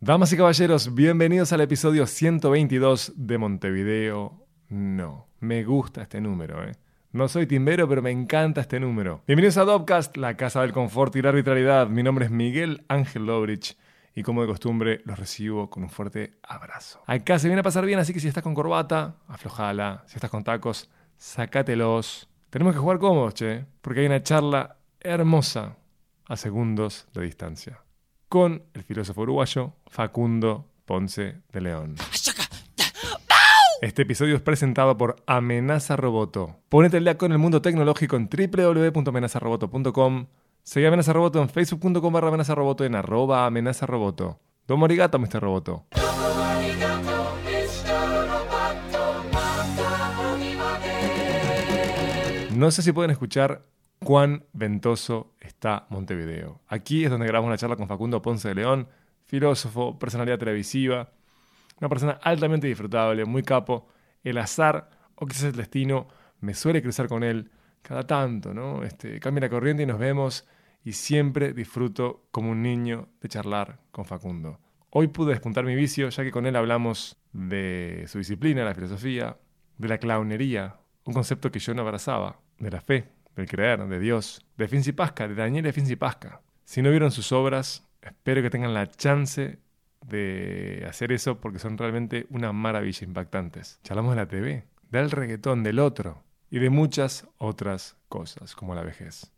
Damas y caballeros, bienvenidos al episodio 122 de Montevideo. No, me gusta este número, ¿eh? No soy timbero, pero me encanta este número. Bienvenidos a Dopcast, la casa del confort y la arbitrariedad. Mi nombre es Miguel Ángel Lobrich y como de costumbre los recibo con un fuerte abrazo. Acá se viene a pasar bien, así que si estás con corbata, aflojala. Si estás con tacos, sácatelos. Tenemos que jugar cómodos, che, porque hay una charla hermosa a segundos de distancia con el filósofo uruguayo Facundo Ponce de León. Este episodio es presentado por Amenaza Roboto. Ponete el día con el mundo tecnológico en www.amenazaroboto.com. Seguí Amenaza Roboto en facebook.com barra amenaza roboto en arroba amenaza roboto. Domo arigato, Mr. Roboto. No sé si pueden escuchar cuán ventoso está Montevideo. Aquí es donde grabamos una charla con Facundo Ponce de León, filósofo, personalidad televisiva, una persona altamente disfrutable, muy capo. El azar, o quizás el destino, me suele cruzar con él cada tanto, ¿no? Este, cambia la corriente y nos vemos y siempre disfruto como un niño de charlar con Facundo. Hoy pude despuntar mi vicio ya que con él hablamos de su disciplina, la filosofía, de la clownería, un concepto que yo no abrazaba, de la fe, del creer, de Dios, de Finzi Pasca, de Daniel Finzi Pasca. Si no vieron sus obras, espero que tengan la chance de hacer eso porque son realmente una maravilla impactantes. Charlamos de la TV, del reggaetón, del otro y de muchas otras cosas, como la vejez.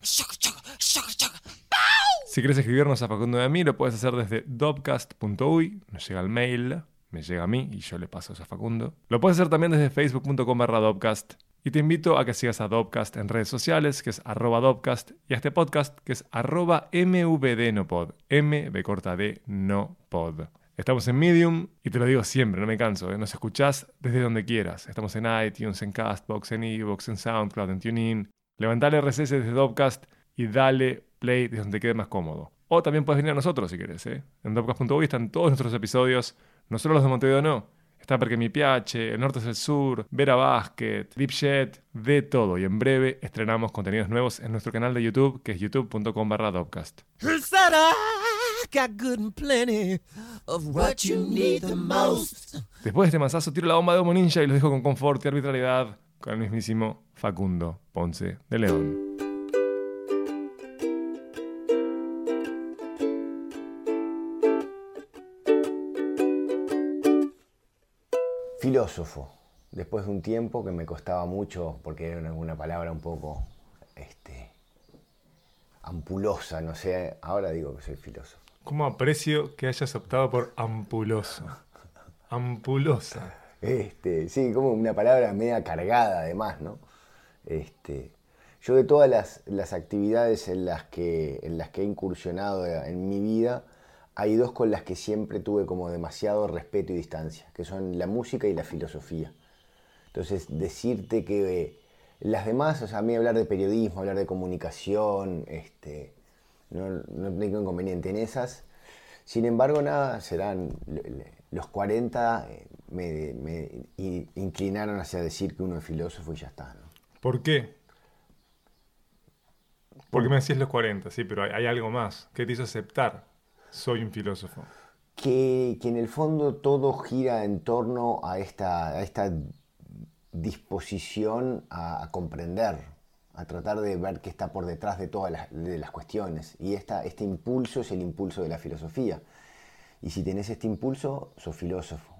Si quieres escribirnos a Facundo de a mí, lo puedes hacer desde dobcast.uy, nos llega el mail, me llega a mí y yo le paso eso a Facundo. Lo puedes hacer también desde facebook.com barra dobcast y te invito a que sigas a Dopcast en redes sociales, que es arroba Dopcast, y a este podcast, que es arroba mvdnopod, M, corta D, no pod. Estamos en Medium y te lo digo siempre, no me canso, ¿eh? nos escuchás desde donde quieras. Estamos en iTunes, en Castbox, en Evox, en SoundCloud, en TuneIn. Levantá el RSS desde Dopcast y dale play desde donde quede más cómodo. O también puedes venir a nosotros si quieres. ¿eh? En dopcast.uy están todos nuestros episodios, no solo los de Montevideo, no Está Porque Mi Piache, El Norte es el Sur, Vera Basket, Deepjet, de todo. Y en breve estrenamos contenidos nuevos en nuestro canal de YouTube, que es youtube.com barra Dopcast. Después de este masazo, tiro la bomba de Homo Ninja y los dejo con confort y arbitrariedad con el mismísimo Facundo Ponce de León. filósofo, después de un tiempo que me costaba mucho, porque era una palabra un poco este, ampulosa, no sé, ahora digo que soy filósofo. ¿Cómo aprecio que hayas optado por ampuloso? Ampulosa. Este, sí, como una palabra media cargada además, ¿no? Este, yo de todas las, las actividades en las, que, en las que he incursionado en mi vida, hay dos con las que siempre tuve como demasiado respeto y distancia, que son la música y la filosofía. Entonces, decirte que las demás, o sea, a mí hablar de periodismo, hablar de comunicación, este, no, tengo inconveniente en esas. Sin embargo, nada, serán los 40 eh, me, inclinaron hacia decir que uno es filósofo y ya está. ¿Por qué? Porque me decís los 40, sí, pero hay, hay algo más. ¿Qué te hizo aceptar soy un filósofo. Que, en el fondo todo gira en torno a esta, esta disposición a, comprender, a tratar de ver qué está por detrás de todas las, cuestiones. Y este impulso es el impulso de la filosofía. Y si tenés este impulso, sos filósofo.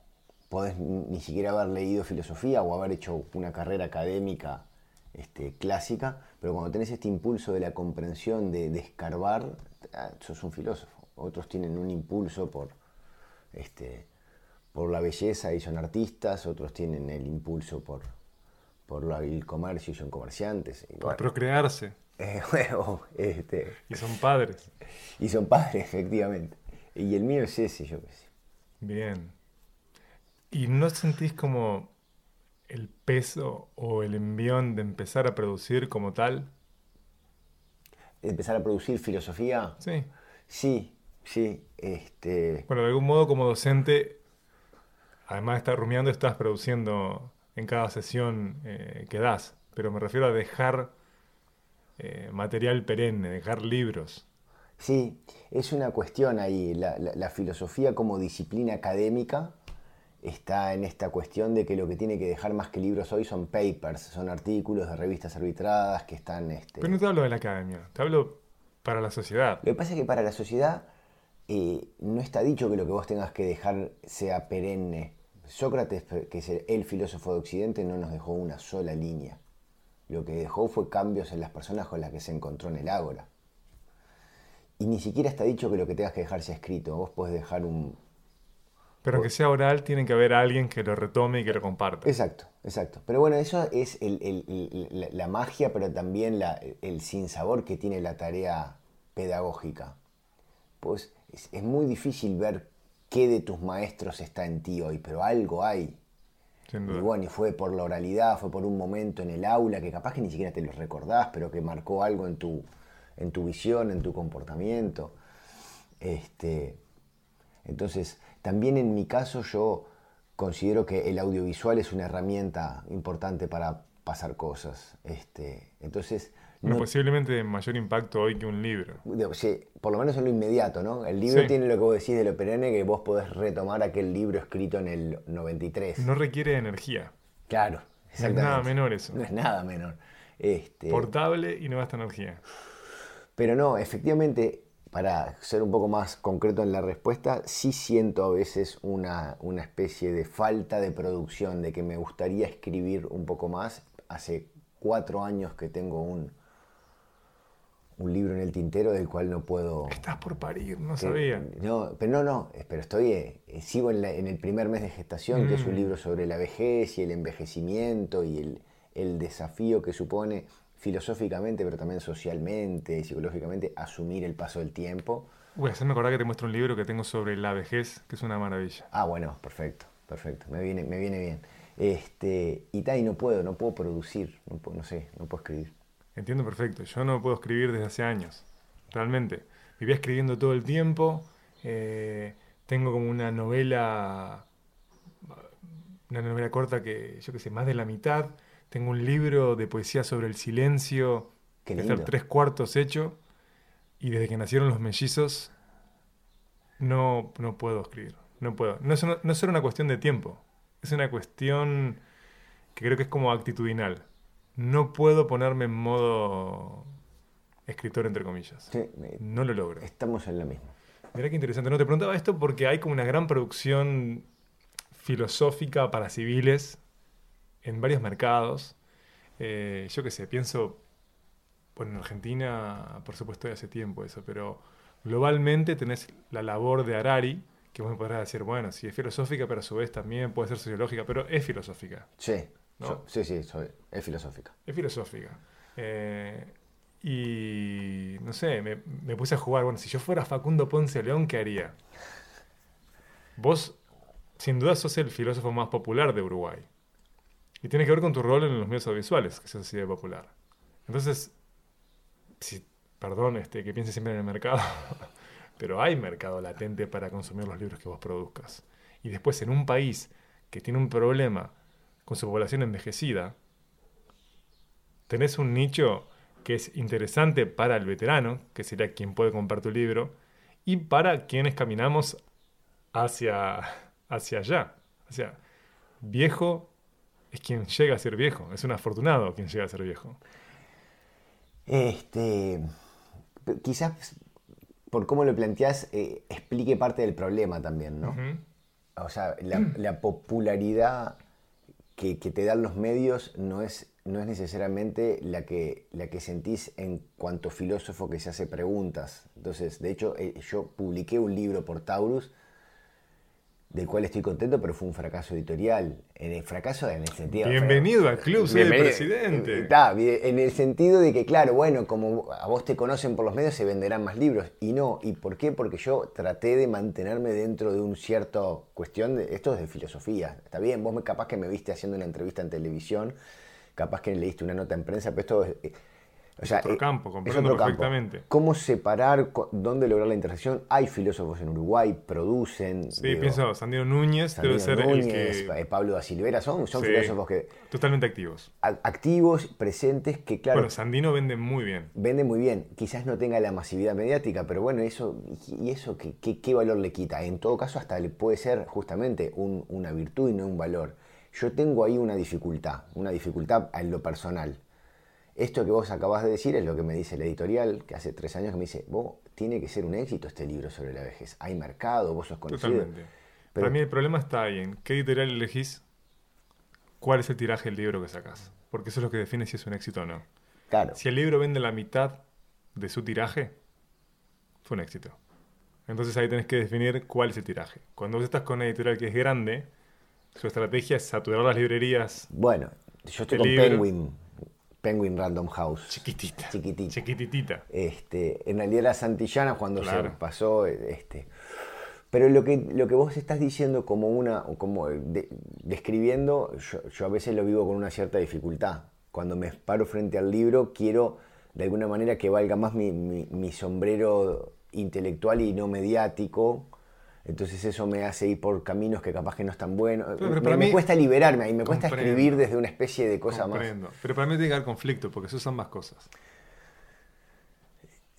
Podés ni siquiera haber leído filosofía o haber hecho una carrera académica este, clásica, pero cuando tenés este impulso de la comprensión, de, de escarbar, ah, sos un filósofo otros tienen un impulso por, este, por la belleza y son artistas, otros tienen el impulso por, por el comercio y son comerciantes. por procrearse. Eh, este, y son padres. Y son padres, efectivamente. Y el mío es ese, yo qué sé. Bien. ¿Y no sentís como el peso o el envión de empezar a producir como tal? ¿Empezar a producir filosofía? Sí. Sí, Sí, este... Bueno, de algún modo como docente además de estar rumiando, estás produciendo en cada sesión eh, que das. Pero me refiero a dejar eh, material perenne, dejar libros. Sí, es una cuestión ahí. La, filosofía como disciplina académica está en esta cuestión de que lo que tiene que dejar más que libros hoy son papers, son artículos de revistas arbitradas que están... Este... Pero no te hablo de la academia, te hablo para la sociedad. Lo que pasa es que para la sociedad eh, no está dicho que lo que vos tengas que dejar sea perenne. Sócrates, que es el filósofo de Occidente, no nos dejó una sola línea. Lo que dejó fue cambios en las personas con las que se encontró en el ágora. Y ni siquiera está dicho que lo que tengas que dejar sea escrito. Vos podés dejar un... Pero aunque sea oral, tiene que haber alguien que lo retome y que lo comparta. Exacto, exacto. Pero bueno, eso es la, magia, pero también el sinsabor que tiene la tarea pedagógica. Pues es, muy difícil ver qué de tus maestros está en ti hoy, pero algo hay. Y bueno, y fue por la oralidad, fue por un momento en el aula que capaz que ni siquiera te lo recordás, pero que marcó algo en tu, en tu visión, en tu comportamiento. Este, entonces, también en mi caso yo considero que el audiovisual es una herramienta importante para pasar cosas. Este, entonces, no, posiblemente de mayor impacto hoy que un libro. Sí, por lo menos en lo inmediato, ¿no? El libro tiene lo que vos decís de lo perenne, que vos podés retomar aquel libro escrito en el 93. No requiere energía. Claro, exactamente. No es nada menor eso. No es nada menor. Este... Portable y no gasta energía. Pero no, efectivamente, para ser un poco más concreto en la respuesta, sí siento a veces una, una especie de falta de producción, de que me gustaría escribir un poco más. Hace cuatro años que tengo un, un libro en el tintero del cual no puedo... Estás por parir, no sabía. No, pero no, no, pero estoy, eh, sigo en, el primer mes de gestación, que es un mm. libro sobre la vejez y el envejecimiento y el, el, desafío que supone filosóficamente, pero también socialmente y psicológicamente, asumir el paso del tiempo. Voy a hacerme acordar que te muestro un libro que tengo sobre la vejez, que es una maravilla. Ah, bueno, perfecto, perfecto, me viene, me viene bien. Este, y tal, y no puedo, no puedo producir, no, no sé, no puedo escribir. Entiendo perfecto. Yo no puedo escribir desde hace años. Realmente. Vivía escribiendo todo el tiempo. Eh, tengo como una novela. Una novela corta que, yo qué sé, más de la mitad. Tengo un libro de poesía sobre el silencio. Que está tres cuartos hecho. Y desde que nacieron los mellizos, no, no puedo escribir. No puedo. No es, no es solo una cuestión de tiempo. Es una cuestión que creo que es como actitudinal no puedo ponerme en modo escritor, entre comillas. no lo logro. Estamos en la misma. Mira qué interesante. No te preguntaba esto porque hay como una gran producción filosófica para civiles en varios mercados. Eh, yo qué sé, pienso, bueno, en Argentina, por supuesto, de hace tiempo eso, pero globalmente tenés la labor de Harari, que vos me podrás decir, bueno, sí es filosófica, pero a su vez también puede ser sociológica, pero es filosófica. Sí sí, sí, es filosófica. Es filosófica. Eh, y no sé, me, puse a jugar, bueno, si yo fuera Facundo Ponce León, ¿qué haría? Vos, sin duda, sos el filósofo más popular de Uruguay. Y tiene que ver con tu rol en los medios audiovisuales, que sos así de popular. Entonces, si, perdón este, que piense siempre en el mercado, pero hay mercado latente para consumir los libros que vos produzcas. Y después, en un país que tiene un problema con su población envejecida, tenés un nicho que es interesante para el veterano, que sería quien puede comprar tu libro, y para quienes caminamos hacia, hacia allá. O sea, viejo es quien llega a ser viejo, es un afortunado quien llega a ser viejo. Este, quizás por cómo lo planteás, eh, explique parte del problema también, ¿no? O sea, la, la popularidad que, te dan los medios no es, no es necesariamente la que, la que sentís en cuanto filósofo que se hace preguntas. Entonces, de hecho, eh, yo publiqué un libro por Taurus del cual estoy contento, pero fue un fracaso editorial. En el fracaso en el sentido... Bienvenido al club, soy el presidente. Está, en el sentido de que, claro, bueno, como a vos te conocen por los medios, se venderán más libros. Y no, ¿y por qué? Porque yo traté de mantenerme dentro de un cierto cuestión, de, esto es de filosofía. Está bien, vos capaz que me viste haciendo una entrevista en televisión, capaz que leíste una nota en prensa, pero esto... Es, O sea, otro eh, campo, comprendo campo. perfectamente. ¿Cómo separar, dónde lograr la intersección? Hay filósofos en Uruguay, producen. Sí, digo, pienso, Sandino Núñez Sandino debe ser Núñez, el que... eh, Pablo da Silveira, son, son Sí. filósofos que Totalmente activos. activos, presentes, que claro, Bueno, Sandino vende muy bien. vende muy bien. Quizás no tenga la masividad mediática, pero bueno, eso, ¿y eso qué, qué- qué valor le quita? En todo caso, hasta le puede ser justamente un- una virtud y no un valor. Yo tengo ahí una dificultad, una dificultad en lo personal. Esto que vos acabas de decir es lo que me dice la editorial, que hace tres años que me dice, vos, tiene que ser un éxito este libro sobre la vejez. Hay mercado, vos sos conocido. Totalmente. Pero- Para mí el problema está ahí en qué editorial elegís, cuál es el tiraje del libro que sacás. Porque eso es lo que define si es un éxito o no. Claro, Si el libro vende la mitad de su tiraje, fue un éxito. Entonces ahí tenés que definir cuál es el tiraje. Cuando vos estás con una editorial que es grande, su estrategia es saturar las librerías bueno, yo estoy con libro- Penguin, Penguin Random House. chiquitita. Chiquitita. Chiquititita. Este, en realidad era Santillana cuando se pasó. Este. Pero lo que, lo que vos estás diciendo como una, como de- describiendo, yo, yo a veces lo vivo con una cierta dificultad. Cuando me paro frente al libro, quiero de alguna manera que valga más mi, mi- mi sombrero intelectual y no mediático. Entonces eso me hace ir por caminos que capaz que no están buenos. pero me, para me mí- cuesta liberarme ahí, me cuesta escribir desde una especie de cosa más. Comprendo. Pero para mí tiene que haber conflicto, porque eso son más cosas.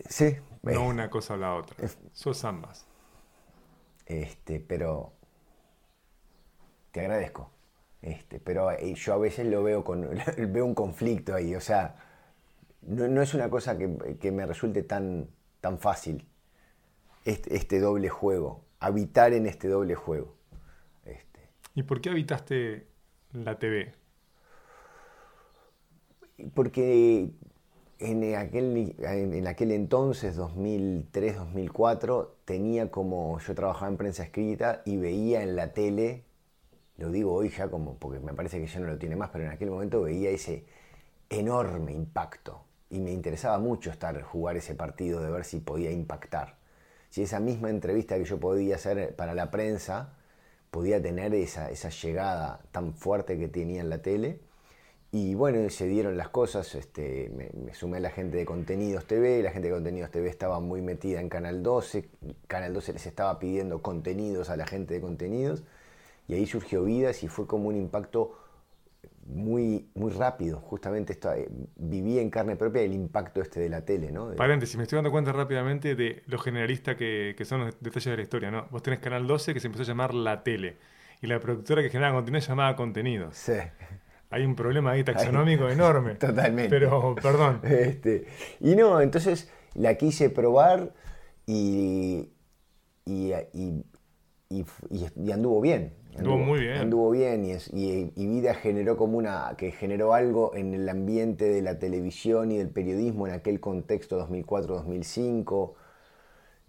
Sí, eh, No una cosa o la otra. Es- Sos ambas. Este, pero te agradezco. Este, pero eh, yo a veces lo veo con veo un conflicto ahí, o sea, no, no es una cosa que, que me resulte tan, tan fácil este, este doble juego, habitar en este doble juego. Este, ¿Y por qué habitaste la TV? porque en aquel, en aquel entonces, 2003, 2004, tenía como, yo trabajaba en prensa escrita y veía en la tele, lo digo hoy ya como, porque me parece que ya no lo tiene más, pero en aquel momento veía ese enorme impacto y me interesaba mucho estar, jugar ese partido, de ver si podía impactar. Si esa misma entrevista que yo podía hacer para la prensa podía tener esa, esa llegada tan fuerte que tenía en la tele. Y bueno, se dieron las cosas, este, me, me sumé a la gente de Contenidos TV, la gente de Contenidos TV estaba muy metida en Canal 12, Canal 12 les estaba pidiendo contenidos a la gente de Contenidos, y ahí surgió Vidas y fue como un impacto muy, muy rápido, justamente esto, eh, viví en carne propia el impacto este de la tele, ¿no? De- Paréntesis, me estoy dando cuenta rápidamente de lo generalista que, que son los detalles de la historia, ¿no? Vos tenés Canal 12 que se empezó a llamar La Tele. Y la productora que generaba contenido se llamaba Contenidos. Sí, Hay un problema ahí taxonómico enorme. totalmente. Pero, perdón. Este, y no, entonces la quise probar y, y, y- y- y- y anduvo bien. Anduvo muy bien. Anduvo bien y, es- y- y Vida generó como una, que generó algo en el ambiente de la televisión y del periodismo en aquel contexto 2004-2005,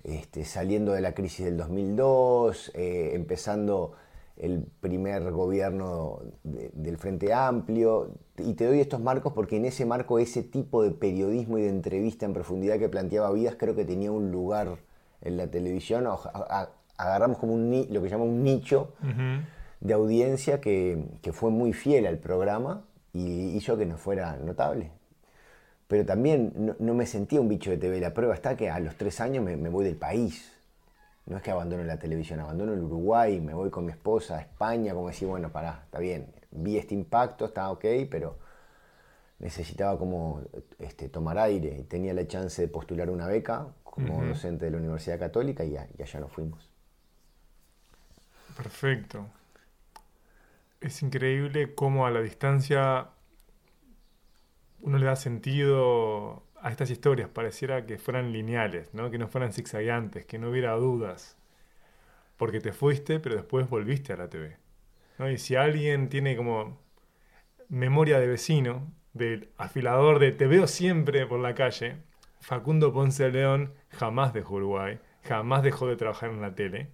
este, saliendo de la crisis del 2002, eh, empezando el primer gobierno de- del Frente Amplio. Y te doy estos marcos porque en ese marco ese tipo de periodismo y de entrevista en profundidad que planteaba Vidas creo que tenía un lugar en la televisión. O- a- a- agarramos como un, lo que llama un nicho de audiencia que, que fue muy fiel al programa y hizo que nos fuera notable. Pero también no, no me sentía un bicho de TV. La prueba está que a los tres años me, me voy del país. No es que abandono la televisión, abandono el Uruguay, me voy con mi esposa a España, como decir, bueno, pará, está bien, vi este impacto, está ok, pero necesitaba como este, tomar aire y tenía la chance de postular una beca como docente de la Universidad Católica y, a- y allá nos fuimos. Perfecto. Es increíble cómo a la distancia uno le da sentido a estas historias. Pareciera que fueran lineales, ¿no? que no fueran zigzagueantes, que no hubiera dudas. Porque te fuiste, pero después volviste a la TV. ¿no? Y si alguien tiene como memoria de vecino, del afilador de te veo siempre por la calle, Facundo Ponce de León jamás dejó Uruguay, jamás dejó de trabajar en la tele.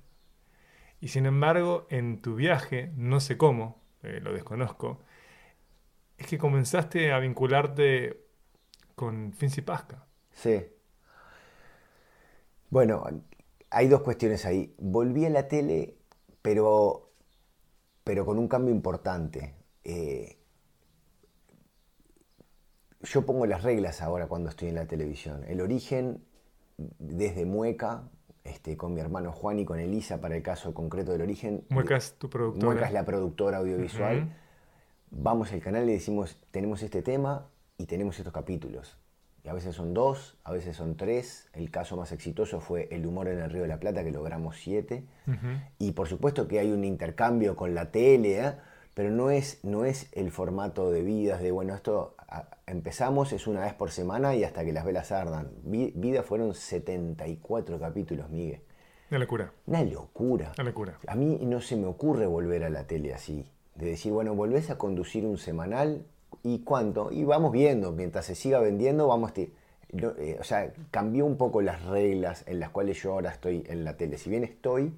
Y sin embargo, en tu viaje, no sé cómo, eh, lo desconozco, es que comenzaste a vincularte con Finzi Pasca. Sí. Bueno, hay dos cuestiones ahí. Volví a la tele, pero, pero con un cambio importante. Eh, yo pongo las reglas ahora cuando estoy en la televisión. El origen, desde Mueca, este, con mi hermano Juan y con Elisa, para el caso concreto del origen. Mueca es tu productora. Mueca es la productora audiovisual. Vamos al canal y decimos, tenemos este tema y tenemos estos capítulos. Y a veces son dos, a veces son tres. El caso más exitoso fue El humor en el Río de la Plata, que logramos siete. Y por supuesto que hay un intercambio con la tele, ¿eh? pero no es, no es el formato de vidas, de bueno, esto empezamos, es una vez por semana y hasta que las velas ardan. Vida fueron 74 capítulos, Miguel. Una locura. Una locura. Una locura. A mí no se me ocurre volver a la tele así. De decir, bueno, volvés a conducir un semanal y cuánto. Y vamos viendo, mientras se siga vendiendo, vamos. Eh, o sea, cambió un poco las reglas en las cuales yo ahora estoy en la tele. Si bien estoy,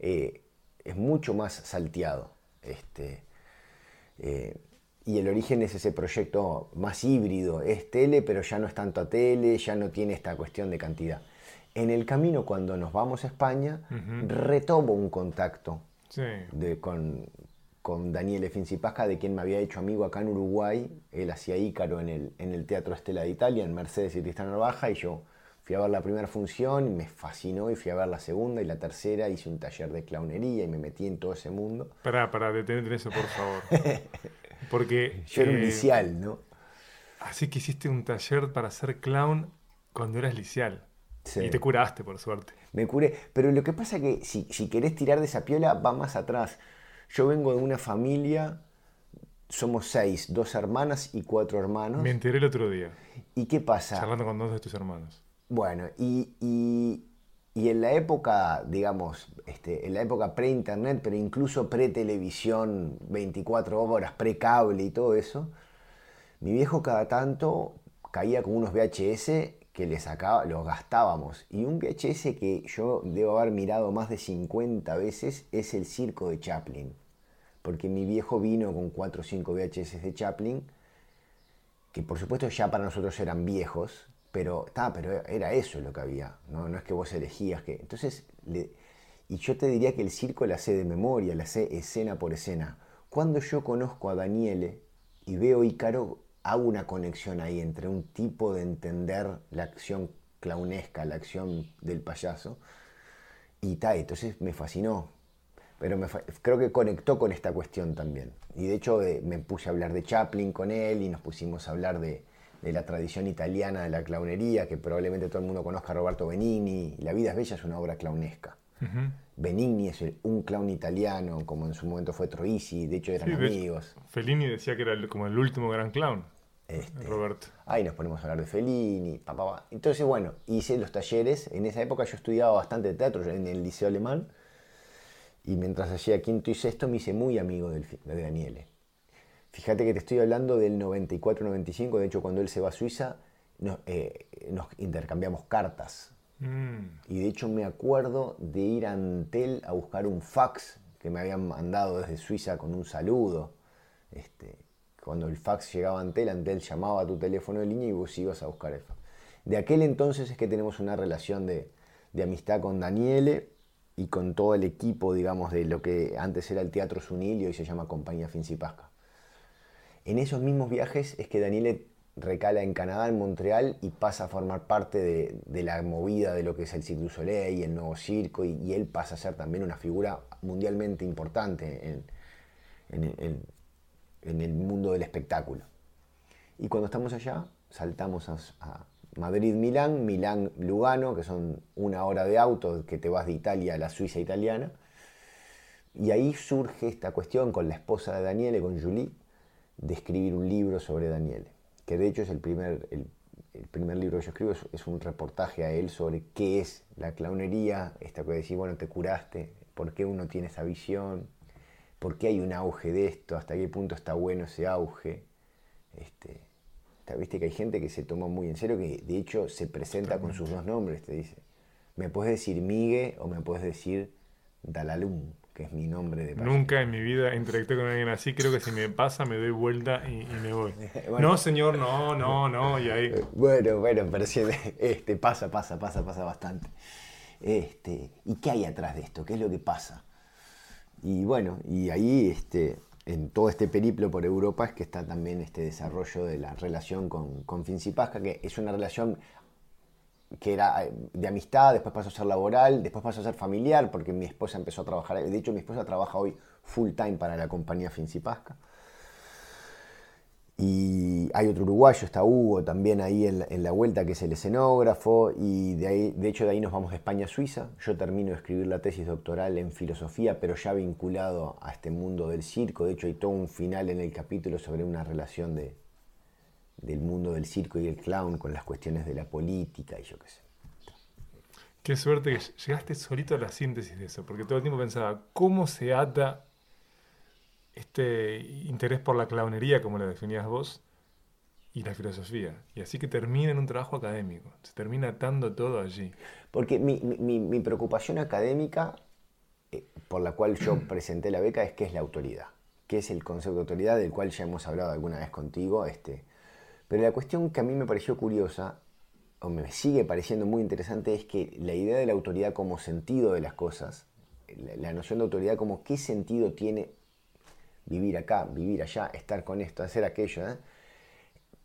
eh, es mucho más salteado. Este, eh, y el origen es ese proyecto más híbrido, es tele, pero ya no es tanto a tele, ya no tiene esta cuestión de cantidad. En el camino, cuando nos vamos a España, retomo un contacto de, con, con Daniele Fincipasca, de quien me había hecho amigo acá en Uruguay. Él hacía Ícaro en el, en el Teatro Estela de Italia, en Mercedes y Tristán Narvaja, y yo fui a ver la primera función y me fascinó, y fui a ver la segunda y la tercera, hice un taller de clownería y me metí en todo ese mundo. Pará, para detener eso, por favor. Porque... Yo era un eh, licial, ¿no? Así que hiciste un taller para ser clown cuando eras licial. Y te curaste, por suerte. Me curé. Pero lo que pasa es que si, si querés tirar de esa piola, va más atrás. Yo vengo de una familia, somos seis, dos hermanas y cuatro hermanos. Me enteré el otro día. ¿Y qué pasa? Charlando con dos de tus hermanos. Bueno, y, y, y en la época, digamos, este, en la época pre-internet, pero incluso pre-televisión, 24 horas, pre-cable y todo eso, mi viejo cada tanto caía con unos VHS que le sacaba, los gastábamos. Y un VHS que yo debo haber mirado más de 50 veces es el circo de Chaplin. Porque mi viejo vino con 4 o 5 VHS de Chaplin, que por supuesto ya para nosotros eran viejos, pero, pero era eso lo que había, ¿no? no es que vos elegías que... Entonces, y yo te diría que el circo la sé de memoria, la sé escena por escena. Cuando yo conozco a Daniele y veo Ícaro, hago una conexión ahí entre un tipo de entender la acción clownesca, la acción del payaso, y tal, entonces me fascinó. Pero me, creo que conectó con esta cuestión también. Y de hecho eh, me puse a hablar de Chaplin con él y nos pusimos a hablar de, de la tradición italiana de la clownería, que probablemente todo el mundo conozca a Roberto Benigni. La vida es bella es una obra clownesca. Benigni es un clown italiano, como en su momento fue Troisi, de hecho eran amigos. Fellini decía que era como el último gran clown. Este, Roberto. Ahí nos ponemos a hablar de Fellini, papá. Entonces, bueno, hice los talleres. En esa época yo estudiaba bastante teatro en el Liceo Alemán. Y mientras hacía quinto y sexto me hice muy amigo de Daniele. Fíjate que te estoy hablando del 94-95, de hecho cuando él se va a Suiza eh, nos, intercambiamos cartas. Mm. Y de hecho me acuerdo de ir a Antel a buscar un fax que me habían mandado desde Suiza con un saludo. Este, cuando el fax llegaba a Antel, Antel llamaba a tu teléfono de línea y vos ibas a buscar el fax. De aquel entonces es que tenemos una relación de, de amistad con Daniele y con todo el equipo, digamos, de lo que antes era el Teatro Sunil y hoy se llama Compañía Fincipasca. En esos mismos viajes es que Daniele recala en Canadá, en Montreal, y pasa a formar parte de, la movida de lo que es el Cirque du Soleil y el nuevo circo, y, él pasa a ser también una figura mundialmente importante en, el mundo del espectáculo. Y cuando estamos allá, saltamos a, a Madrid-Milán, Milán-Lugano, que son una hora de auto que te vas de Italia a la Suiza italiana. Y ahí surge esta cuestión con la esposa de Daniele, con Julie, de escribir un libro sobre Daniel, que de hecho es el primer, el, primer libro que yo escribo, es, un reportaje a él sobre qué es la clownería, esta que decir, bueno, te curaste, por qué uno tiene esa visión, por qué hay un auge de esto, hasta qué punto está bueno ese auge. Este, Viste que hay gente que se toma muy en serio, que de hecho se presenta con sus dos nombres, te dice, me puedes decir Migue o me puedes decir Dalalum que es mi nombre de Nunca en mi vida interactué con alguien así. Creo que si me pasa, me doy vuelta y, me voy. no, señor, no, no, no. Y ahí. Bueno, bueno, pero si este, pasa, pasa, pasa, pasa bastante. Este, ¿Y qué hay atrás de esto? ¿Qué es lo que pasa? Y bueno, y ahí este, en todo este periplo por Europa es que está también este desarrollo de la relación con, con Pasca, que es una relación que era eh, de amistad, después pasó a ser laboral, después pasó a ser familiar, porque mi esposa empezó a trabajar, de hecho mi esposa trabaja hoy full time para la compañía Pasca. Y hay otro uruguayo, está Hugo también ahí en la, vuelta, que es el escenógrafo. Y de, ahí, de hecho de ahí nos vamos de España a Suiza. Yo termino de escribir la tesis doctoral en filosofía, pero ya vinculado a este mundo del circo. De hecho hay todo un final en el capítulo sobre una relación de, del mundo del circo y el clown con las cuestiones de la política y yo qué sé. Qué suerte que llegaste solito a la síntesis de eso, porque todo el tiempo pensaba, ¿cómo se ata este interés por la clownería, como lo definías vos, y la filosofía. Y así que termina en un trabajo académico. Se termina atando todo allí. Porque mi, preocupación académica, eh, por la cual yo presenté la beca, es qué es la autoridad. ¿Qué es el concepto de autoridad, del cual ya hemos hablado alguna vez contigo? Este. Pero la cuestión que a mí me pareció curiosa, o me sigue pareciendo muy interesante, es que la idea de la autoridad como sentido de las cosas, la, noción de autoridad como qué sentido tiene vivir acá, vivir allá, estar con esto, hacer aquello, ¿eh?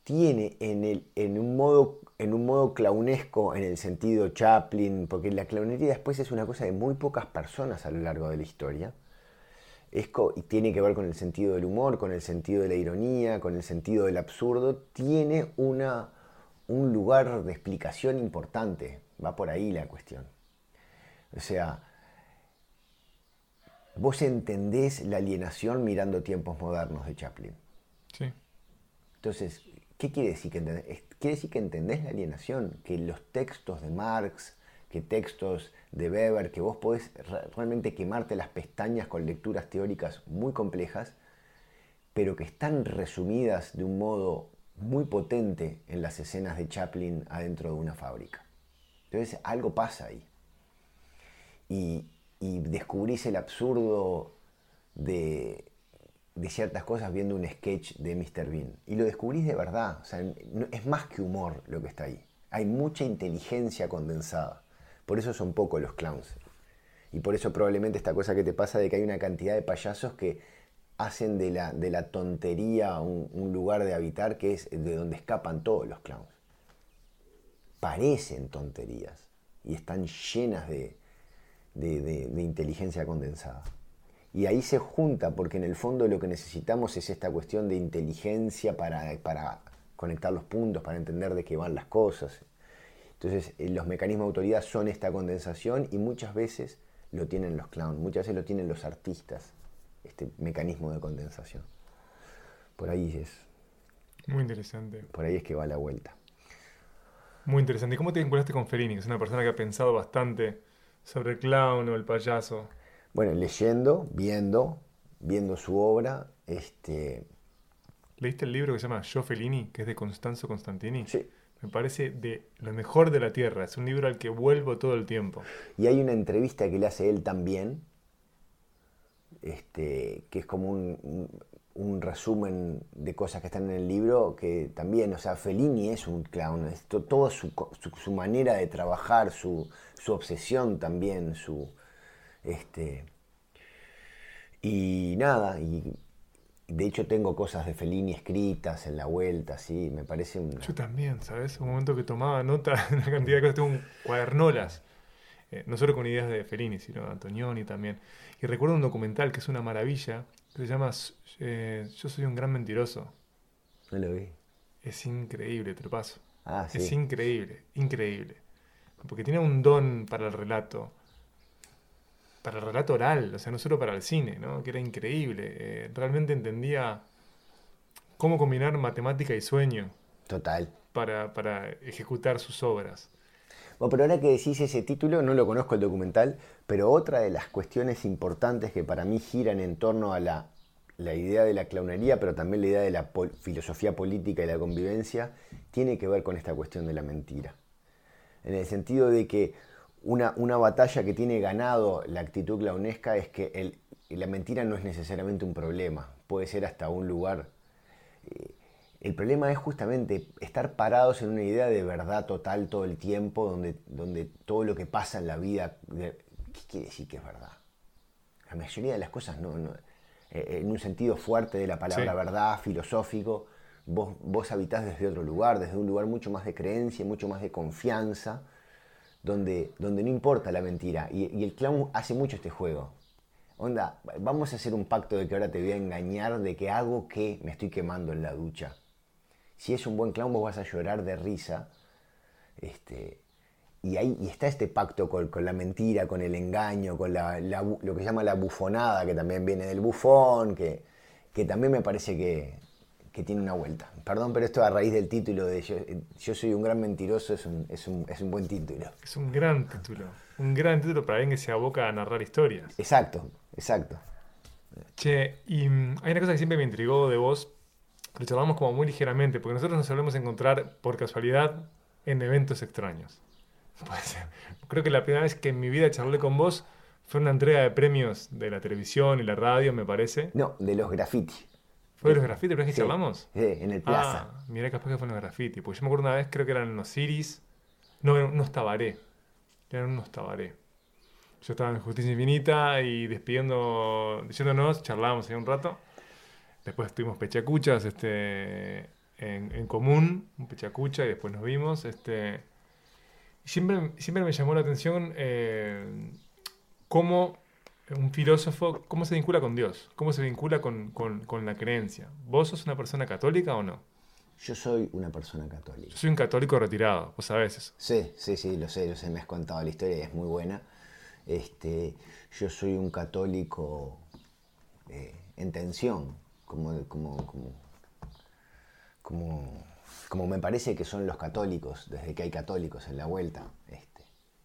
tiene en, el, en, un modo, en un modo clownesco, en el sentido Chaplin, porque la clownería después es una cosa de muy pocas personas a lo largo de la historia. Es y tiene que ver con el sentido del humor, con el sentido de la ironía, con el sentido del absurdo. Tiene una, un lugar de explicación importante. Va por ahí la cuestión. O sea, vos entendés la alienación mirando tiempos modernos de Chaplin. Sí. Entonces, ¿qué quiere decir que entendés? Quiere decir que entendés la alienación, que los textos de Marx, que textos de Weber, que vos podés realmente quemarte las pestañas con lecturas teóricas muy complejas, pero que están resumidas de un modo muy potente en las escenas de Chaplin adentro de una fábrica. Entonces algo pasa ahí. Y, descubrís el absurdo de, ciertas cosas viendo un sketch de Mr. Bean. Y lo descubrís de verdad. O sea, es más que humor lo que está ahí. Hay mucha inteligencia condensada. Por eso son pocos los clowns. Y por eso probablemente esta cosa que te pasa de que hay una cantidad de payasos que hacen de la, de la tontería un, lugar de habitar que es de donde escapan todos los clowns. Parecen tonterías y están llenas de, de, inteligencia condensada. Y ahí se junta, porque en el fondo lo que necesitamos es esta cuestión de inteligencia para, para conectar los puntos, para entender de qué van las cosas. Entonces, eh, los mecanismos de autoridad son esta condensación y muchas veces lo tienen los clowns, muchas veces lo tienen los artistas, este mecanismo de condensación. Por ahí es. Muy interesante. Por ahí es que va la vuelta. Muy interesante. ¿Y cómo te vinculaste con Fellini? es una persona que ha pensado bastante sobre el clown o el payaso? Bueno, leyendo, viendo, viendo su obra. Este... ¿Leíste el libro que se llama Yo Fellini, que es de Constanzo Constantini? Sí. Me parece de lo mejor de la Tierra. Es un libro al que vuelvo todo el tiempo. Y hay una entrevista que le hace él también, este, que es como un, un, resumen de cosas que están en el libro, que también, o sea, Fellini es un clown. Es toda su, su manera de trabajar, su, su obsesión también, su... Este, y nada, y de hecho tengo cosas de Fellini escritas en la vuelta, sí, me parece un... Yo también, ¿sabes? Un momento que tomaba nota de una cantidad de cosas, tengo un cuadernolas, eh, no solo con ideas de Fellini, sino de Antonioni también. Y recuerdo un documental que es una maravilla, que se llama eh, Yo soy un gran mentiroso. No lo vi. Es increíble, te lo paso. Ah, sí. Es increíble, increíble porque tiene un don para el relato, para el relato oral, o sea, no solo para el cine, ¿no? que era increíble. Eh, realmente entendía cómo combinar matemática y sueño. Total. Para, para ejecutar sus obras. Bueno, pero ahora que decís ese título, no lo conozco el documental, pero otra de las cuestiones importantes que para mí giran en torno a la, la idea de la clownería, pero también la idea de la filosofía política y la convivencia, tiene que ver con esta cuestión de la mentira en el sentido de que una, una batalla que tiene ganado la actitud clownesca es que el, la mentira no es necesariamente un problema, puede ser hasta un lugar. Eh, el problema es justamente estar parados en una idea de verdad total todo el tiempo, donde, donde todo lo que pasa en la vida, ¿qué quiere decir que es verdad? La mayoría de las cosas no, eh, en un sentido fuerte de la palabra Sí. verdad, filosófico. Vos, vos habitás desde otro lugar, desde un lugar mucho más de creencia, mucho más de confianza, donde, donde no importa la mentira. Y, el clown hace mucho este juego. Onda, vamos a hacer un pacto de que ahora te voy a engañar de que hago que me estoy quemando en la ducha. Si es un buen clown, vos vas a llorar de risa. Este, y ahí está este pacto con, con la mentira, con el engaño, con la, lo que se llama la bufonada, que también viene del bufón, que, que también me parece que, que tiene una vuelta. Perdón, pero esto a raíz del título de Yo, yo soy un gran mentiroso es un, es un- es un buen título. Es un gran título. Un gran título para alguien que se aboca a narrar historias. Exacto, exacto. Che, y mm, hay una cosa que siempre me intrigó de vos, lo charlamos como muy ligeramente, porque nosotros nos solemos encontrar por casualidad en eventos extraños. Puede ser. Creo que la primera vez que en mi vida charlé con vos fue una entrega de premios de la televisión y la radio, me parece. No, de los graffiti. ¿Fue de los graffiti la primera vez que Sí, charlamos? sí, en el plaza. Ah, mirá, capaz que fue en los graffiti. Porque yo me acuerdo una vez, creo que eran los Iris. No, eran unos tabaré. Eran unos tabaré. Yo estaba en Justicia Infinita y despidiendo, diciéndonos, charlábamos ahí un rato. Después tuvimos pechacuchas este, en, en común, un pechacucha, y después nos vimos. Este, siempre, siempre me llamó la atención eh, cómo un filósofo, cómo se vincula con Dios, cómo se vincula con, con- con la creencia. ¿Vos sos una persona católica o no? Yo soy una persona católica. Yo soy un católico retirado, vos sabés eso. Sí, sí, sí, lo sé, lo sé, me has contado la historia y es muy buena. Este, yo soy un católico eh, en tensión, como, como, como, como, como me parece que son los católicos, desde que hay católicos en la vuelta. Este,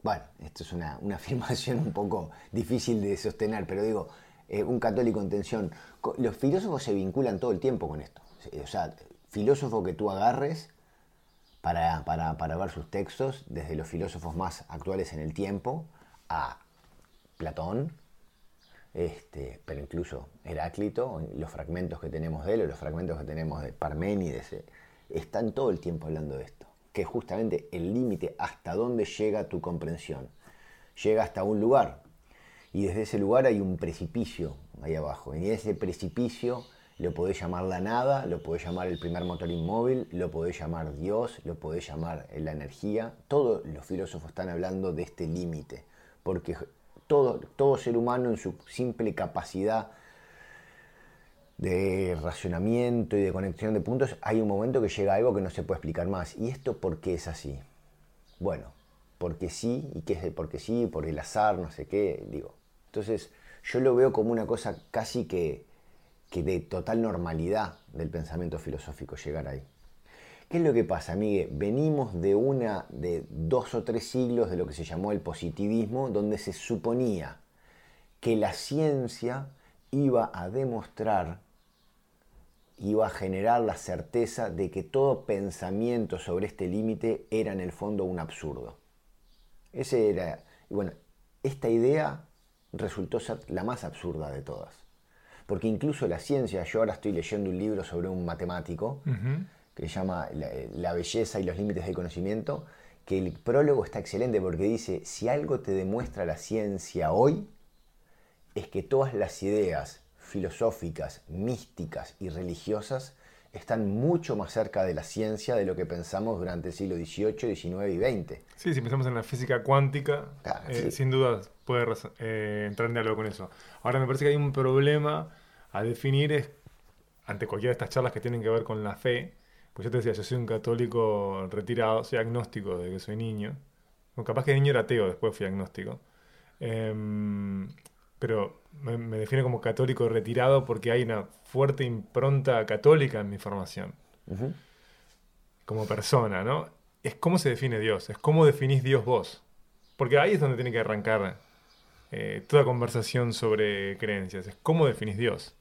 bueno, esto es una, una afirmación un poco difícil de sostener, pero digo, eh, un católico en tensión. Los filósofos se vinculan todo el tiempo con esto. O sea, filósofo que tú agarres para, para- para ver sus textos, desde los filósofos más actuales en el tiempo, a Platón, este, pero incluso Heráclito, los fragmentos que tenemos de él, o los fragmentos que tenemos de Parménides, eh, están todo el tiempo hablando de esto, que es justamente el límite hasta dónde llega tu comprensión. Llega hasta un lugar, y desde ese lugar hay un precipicio ahí abajo, y ese precipicio lo podés llamar la nada, lo podés llamar el primer motor inmóvil, lo podés llamar Dios, lo podés llamar la energía. Todos los filósofos están hablando de este límite, porque todo, todo ser humano en su simple capacidad de racionamiento y de conexión de puntos, hay un momento que llega algo que no se puede explicar más. ¿Y esto por qué es así? Bueno, porque sí, y qué es el porque sí, por el azar, no sé qué, digo. Entonces, yo lo veo como una cosa casi que, que de total normalidad del pensamiento filosófico llegar ahí. ¿Qué es lo que pasa, Miguel? Venimos de una, de dos o tres siglos de lo que se llamó el positivismo, donde se suponía que la ciencia iba a demostrar, iba a generar la certeza de que todo pensamiento sobre este límite era en el fondo un absurdo. Ese era, y bueno, esta idea resultó ser la más absurda de todas. Porque incluso la ciencia, yo ahora estoy leyendo un libro sobre un matemático, que se llama la, La belleza y los límites del conocimiento, que el prólogo está excelente porque dice, si algo te demuestra la ciencia hoy, es que todas las ideas filosóficas, místicas y religiosas están mucho más cerca de la ciencia de lo que pensamos durante el siglo XVIII, XIX y XX. Sí, si pensamos en la física cuántica, Ah, eh, sí. sin duda puede eh, entrar en diálogo con eso. Ahora me parece que hay un problema a definir es, ante cualquiera de estas charlas que tienen que ver con la fe, pues yo te decía, yo soy un católico retirado, soy agnóstico desde que soy niño. Capaz que de niño era ateo, después fui agnóstico. Em, pero me, me defino como católico retirado porque hay una fuerte impronta católica en mi formación Ujú. como persona, ¿no? Es cómo se define Dios, es cómo definís Dios vos. Porque ahí es donde tiene que arrancar eh, toda conversación sobre creencias, es cómo definís Dios.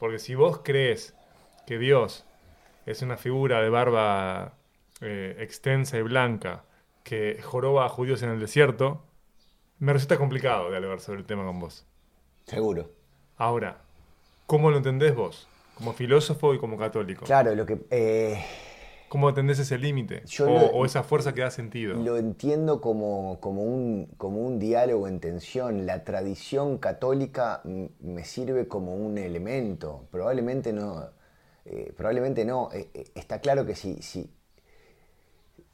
Porque si vos crees que Dios es una figura de barba eh, extensa y blanca que joroba a judíos en el desierto, me resulta complicado dialogar sobre el tema con vos. Seguro. Ahora, ¿cómo lo entendés vos? Como filósofo y como católico. Claro, lo que... eh, ¿Cómo entendés ese límite? O, esa fuerza que da sentido. Lo entiendo como, como, un, como un diálogo en tensión. La tradición católica me sirve como un elemento. Probablemente no. eh, probablemente no. Eh, está claro que si, si,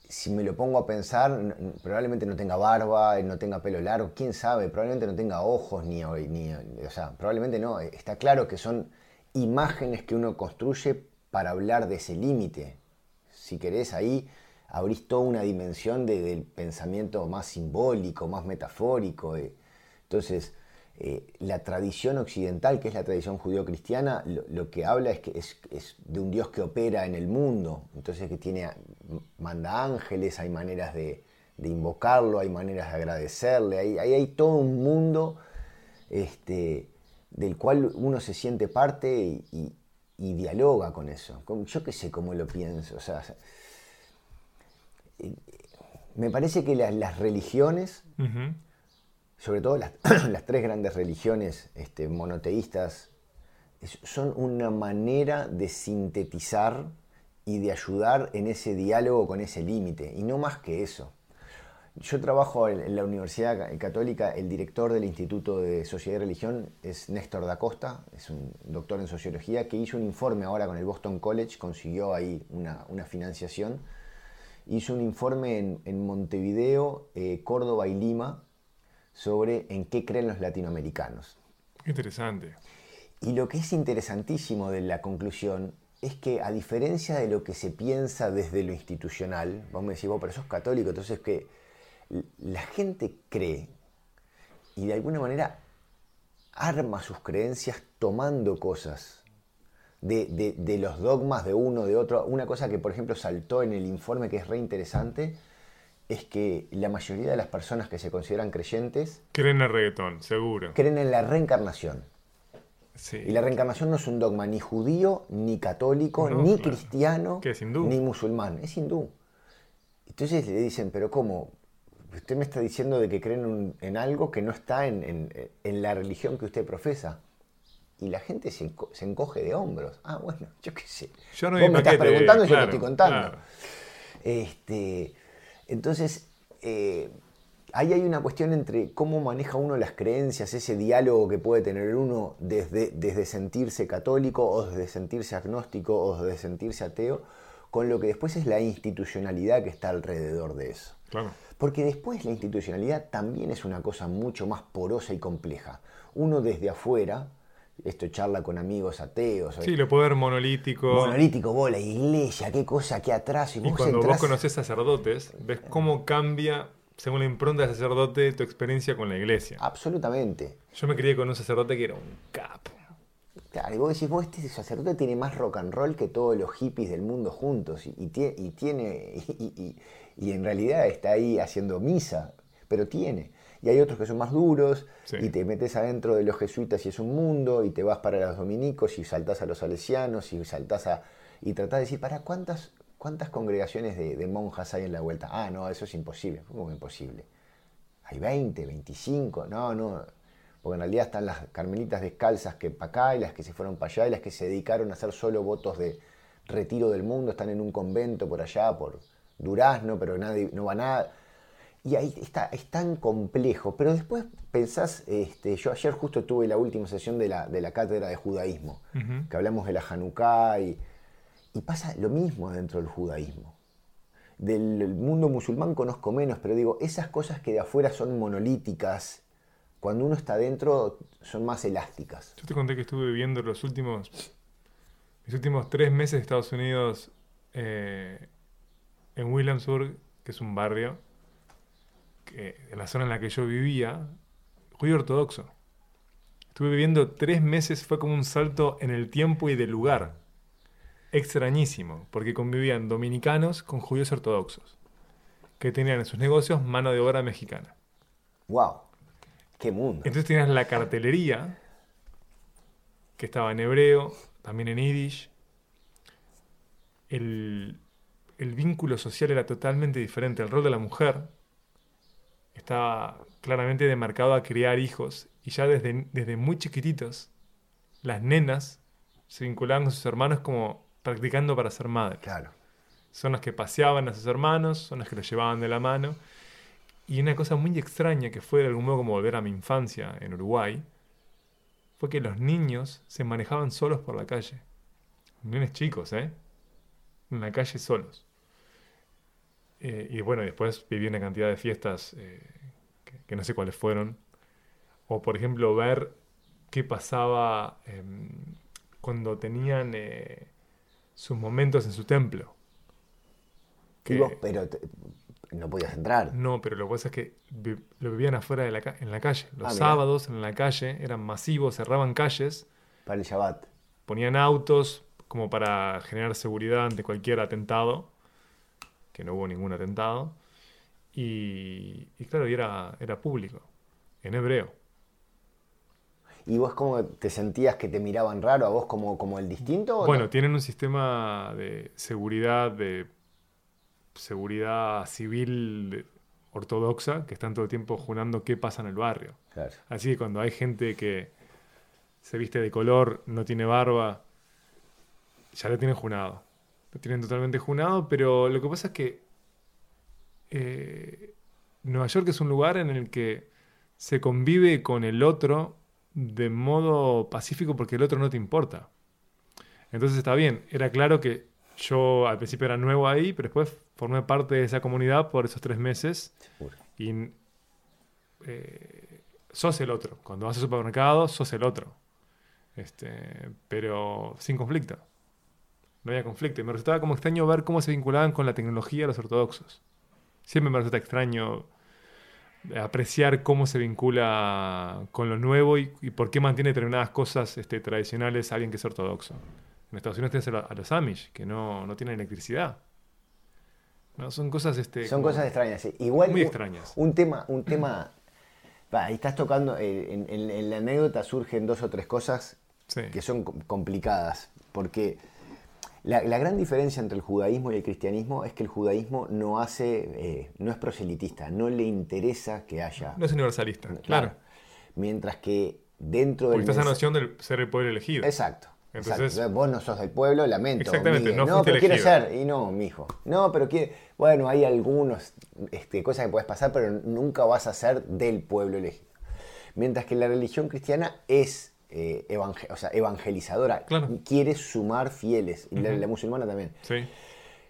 si me lo pongo a pensar, probablemente no tenga barba, no tenga pelo largo, quién sabe, probablemente no tenga ojos, ni, ni o sea, probablemente no. Está claro que son imágenes que uno construye para hablar de ese límite. Si querés, ahí abrís toda una dimensión de- del pensamiento más simbólico, más metafórico. eh. Entonces, eh, la tradición occidental, que es la tradición judío-cristiana, lo, lo que habla es que es, es de un Dios que opera en el mundo, entonces que tiene, manda ángeles, hay maneras de, de invocarlo, hay maneras de agradecerle, ahí, ahí hay todo un mundo este, del cual uno se siente parte y, y- y dialoga con eso. Yo qué sé cómo lo pienso, o sea, eh, me parece que las- las religiones sobre todo las, las tres grandes religiones este, monoteístas, son una manera de sintetizar y de ayudar en ese diálogo con ese límite, y no más que eso. Yo trabajo en, la Universidad Ca- Católica, el director del Instituto de Sociedad y Religión es Néstor da Costa, es un doctor en sociología que hizo un informe ahora con el Boston College, consiguió ahí una, una financiación, hizo un informe en, en Montevideo, eh, Córdoba y Lima, sobre en qué creen los latinoamericanos. Interesante. Y lo que es interesantísimo de la conclusión es que a diferencia de lo que se piensa desde lo institucional, vamos a decir, vos, pero sos católico, entonces que la gente cree y de alguna manera arma sus creencias tomando cosas de, de- de los dogmas de uno, de otro. Una cosa que, por ejemplo, saltó en el informe que es re interesante es que la mayoría de las personas que se consideran creyentes Creen en el reggaetón, seguro. creen en la reencarnación. Sí. Y la reencarnación no es un dogma ni judío, ni católico, No, ni claro. cristiano, ni musulmán, es hindú. Entonces le dicen, pero ¿cómo? Usted me está diciendo de que creen un- en algo que no está en, en- en la religión que usted profesa. Y la gente se, enco- se encoge de hombros. Ah, bueno, yo qué sé. Yo no Vos me estás preguntando y yo te estoy contando. claro. Este, entonces, eh, ahí hay una cuestión entre cómo maneja uno las creencias, ese diálogo que puede tener uno desde, desde sentirse católico o desde sentirse agnóstico o desde sentirse ateo, con lo que después es la institucionalidad que está alrededor de eso. Claro. Porque después la institucionalidad también es una cosa mucho más porosa y compleja. Uno desde afuera, esto charla con amigos ateos, Sí, lo poder monolítico. monolítico, vos, la iglesia, qué cosa, qué atraso. Y, Y vos cuando entrás- vos conocés sacerdotes, ves cómo cambia, según la impronta del sacerdote, tu experiencia con la iglesia. Absolutamente. Yo me crié con un sacerdote que era un capo. Claro, y vos decís, vos, este sacerdote tiene más rock and roll que todos los hippies del mundo juntos. Y, y tie- y tiene. Y, y- y en realidad está ahí haciendo misa, pero tiene. Y hay otros que son más duros, Sí. y te metes adentro de los jesuitas y es un mundo, y te vas para los dominicos y saltás a los salesianos y saltás a. y tratás de decir, ¿para cuántas, cuántas congregaciones de, de monjas hay en la vuelta? Ah, no, eso es imposible. ¿Cómo imposible? Hay 20, 25, no, no. Porque en realidad están las carmelitas descalzas que para acá y las que se fueron para allá y las que se dedicaron a hacer solo votos de retiro del mundo, están en un convento por allá, por Durazno, pero nadie, no va nada. Y ahí está, es tan complejo. Pero después pensás, este, yo ayer justo tuve la última sesión de la, de la cátedra de judaísmo, que hablamos de la Hanukkah y, y pasa lo mismo dentro del judaísmo. Del mundo musulmán conozco menos, pero digo, esas cosas que de afuera son monolíticas, cuando uno está dentro son más elásticas. Yo te conté que estuve viviendo los últimos, mis últimos tres meses de Estados Unidos eh, en Williamsburg, que es un barrio, que, en la zona en la que yo vivía, judío ortodoxo. Estuve viviendo tres meses, fue como un salto en el tiempo y del lugar. Extrañísimo, porque convivían dominicanos con judíos ortodoxos, que tenían en sus negocios mano de obra mexicana. ¡Wow! ¡Qué mundo! Entonces tenías la cartelería, que estaba en hebreo, también en yiddish. El, el vínculo social era totalmente diferente. El rol de la mujer estaba claramente demarcado a criar hijos. Y ya desde, desde muy chiquititos, las nenas se vinculaban con sus hermanos como practicando para ser madres. Claro. son las que paseaban a sus hermanos, son las que los llevaban de la mano. Y una cosa muy extraña que fue de algún modo como volver a mi infancia en Uruguay, fue que los niños se manejaban solos por la calle. Niños chicos, ¿eh? En la calle solos. Eh, y bueno, después viví una cantidad de fiestas eh, que, no sé cuáles fueron. O por ejemplo, ver qué pasaba em, cuando tenían eh, sus momentos en su templo. pero no podías entrar. No, pero lo que pasa es que lo vivían afuera de la en la calle. Los ah, sábados en la calle eran masivos, cerraban calles. Para el Shabbat. Ponían autos como para generar seguridad ante cualquier atentado, que no hubo ningún atentado. Y, claro, y era, era público, en hebreo. ¿Y vos cómo te sentías que te miraban raro a vos como, como el distinto? Bueno, tienen un sistema de seguridad, de seguridad civil ortodoxa, que están todo el tiempo junando qué pasa en el barrio. Así que cuando hay gente que se viste de color, no tiene barba, ya lo tienen junado. Lo tienen totalmente junado, pero lo que pasa es que eh, Nueva York es un lugar en el que se convive con el otro de modo pacífico porque el otro no te importa. Entonces está bien, era claro que yo al principio era nuevo ahí, pero después formé parte de esa comunidad por esos tres meses. Y eh, sos el otro. Cuando vas al supermercado, sos el otro. Este, pero sin conflicto. No había conflicto. Y me resultaba como extraño ver cómo se vinculaban con la tecnología los ortodoxos. Siempre me resulta extraño apreciar cómo se vincula con lo nuevo y, por qué mantiene determinadas cosas este, tradicionales alguien que es ortodoxo. En Estados Unidos tienes a los Amish, que no, no tienen electricidad. No, son cosas... Este, son cosas extrañas, sí. Igual, muy extrañas. Un tema... Un tema ahí estás tocando, eh, en, la anécdota surgen dos o tres cosas que son complicadas, porque la, gran diferencia entre el judaísmo y el cristianismo es que el judaísmo no hace, eh, no es proselitista, no le interesa que haya... No es universalista, claro. Mientras que dentro del... Porque está esa noción de ser el pueblo elegido. Exacto. Entonces, Vos no sos del pueblo, lamento. Exactamente, no, no pero quiere ser. Y no, mijo. No, pero quiere. Bueno, hay algunas este, cosas que puedes pasar, pero nunca vas a ser del pueblo elegido. Mientras que la religión cristiana es eh, o sea, evangelizadora. Quiere sumar fieles. Y la, musulmana también. Sí.